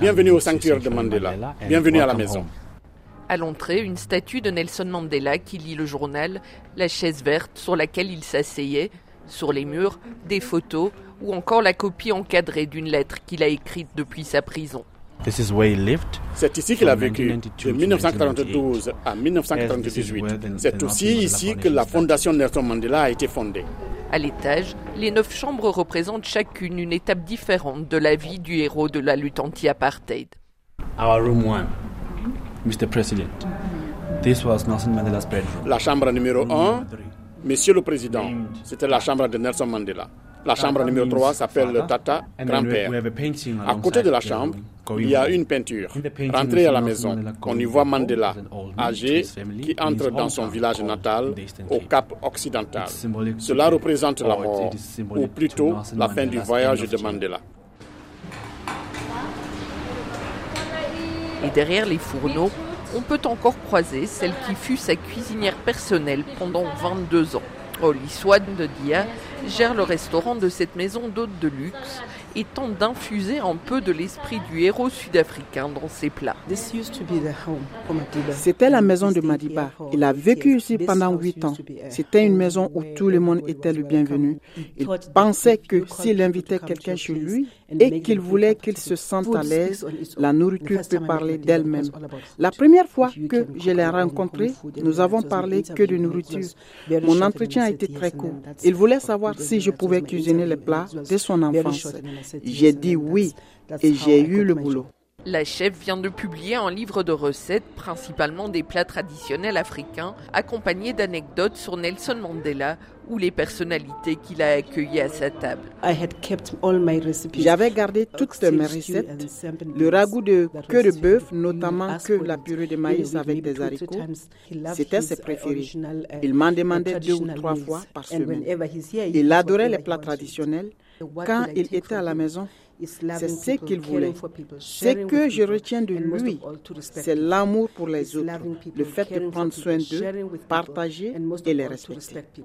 Bienvenue au sanctuaire de Mandela. Bienvenue à la maison. À l'entrée, une statue de Nelson Mandela qui lit le journal, la chaise verte sur laquelle il s'asseyait, sur les murs, des photos ou encore la copie encadrée d'une lettre qu'il a écrite depuis sa prison. C'est ici qu'il a vécu, de 1942 à 1998. C'est aussi ici que la fondation Nelson Mandela a été fondée. À l'étage, les neuf chambres représentent chacune une étape différente de la vie du héros de la lutte anti-apartheid. La chambre numéro 1, Monsieur le Président, c'était la chambre de Nelson Mandela. La chambre numéro 3 s'appelle le Tata, grand-père. À côté de la chambre, il y a une peinture. Rentrez à la maison, on y voit Mandela, âgé, qui entre dans son village natal, au Cap occidental. Cela représente la mort, ou plutôt la fin du voyage de Mandela. Et derrière les fourneaux, on peut encore croiser celle qui fut sa cuisinière personnelle pendant 22 ans. Holly Swan de Dia gère le restaurant de cette maison d'hôtes de luxe et tente d'infuser un peu de l'esprit du héros sud-africain dans ses plats. C'était la maison de Madiba. Il a vécu ici pendant huit ans. C'était une maison où tout le monde était le bienvenu. Il pensait que s'il invitait quelqu'un chez lui et qu'il voulait qu'il se sente à l'aise, la nourriture peut parler d'elle-même. La première fois que je l'ai rencontré, nous avons parlé que de nourriture. Mon entretien a été très court. Il voulait savoir si je pouvais cuisiner les plats de son enfance. J'ai dit oui et j'ai eu le boulot. La chef vient de publier un livre de recettes, principalement des plats traditionnels africains, accompagné d'anecdotes sur Nelson Mandela ou les personnalités qu'il a accueillies à sa table. J'avais gardé toutes mes recettes, le ragoût de queue de bœuf, notamment que la purée de maïs avec des haricots, c'était ses préférés. Il m'en demandait deux ou trois fois par semaine. Il adorait les plats traditionnels. Quand il était à la maison, c'est ce qu'il voulait. Ce que je retiens de lui, c'est l'amour pour les autres, le fait de prendre soin d'eux, partager et les respecter.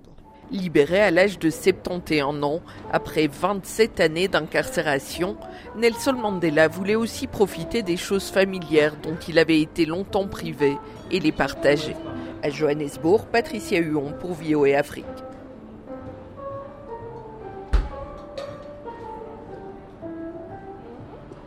Libéré à l'âge de 71 ans, après 27 années d'incarcération, Nelson Mandela voulait aussi profiter des choses familières dont il avait été longtemps privé et les partager. À Johannesburg, Patricia Huon pour VOA Afrique.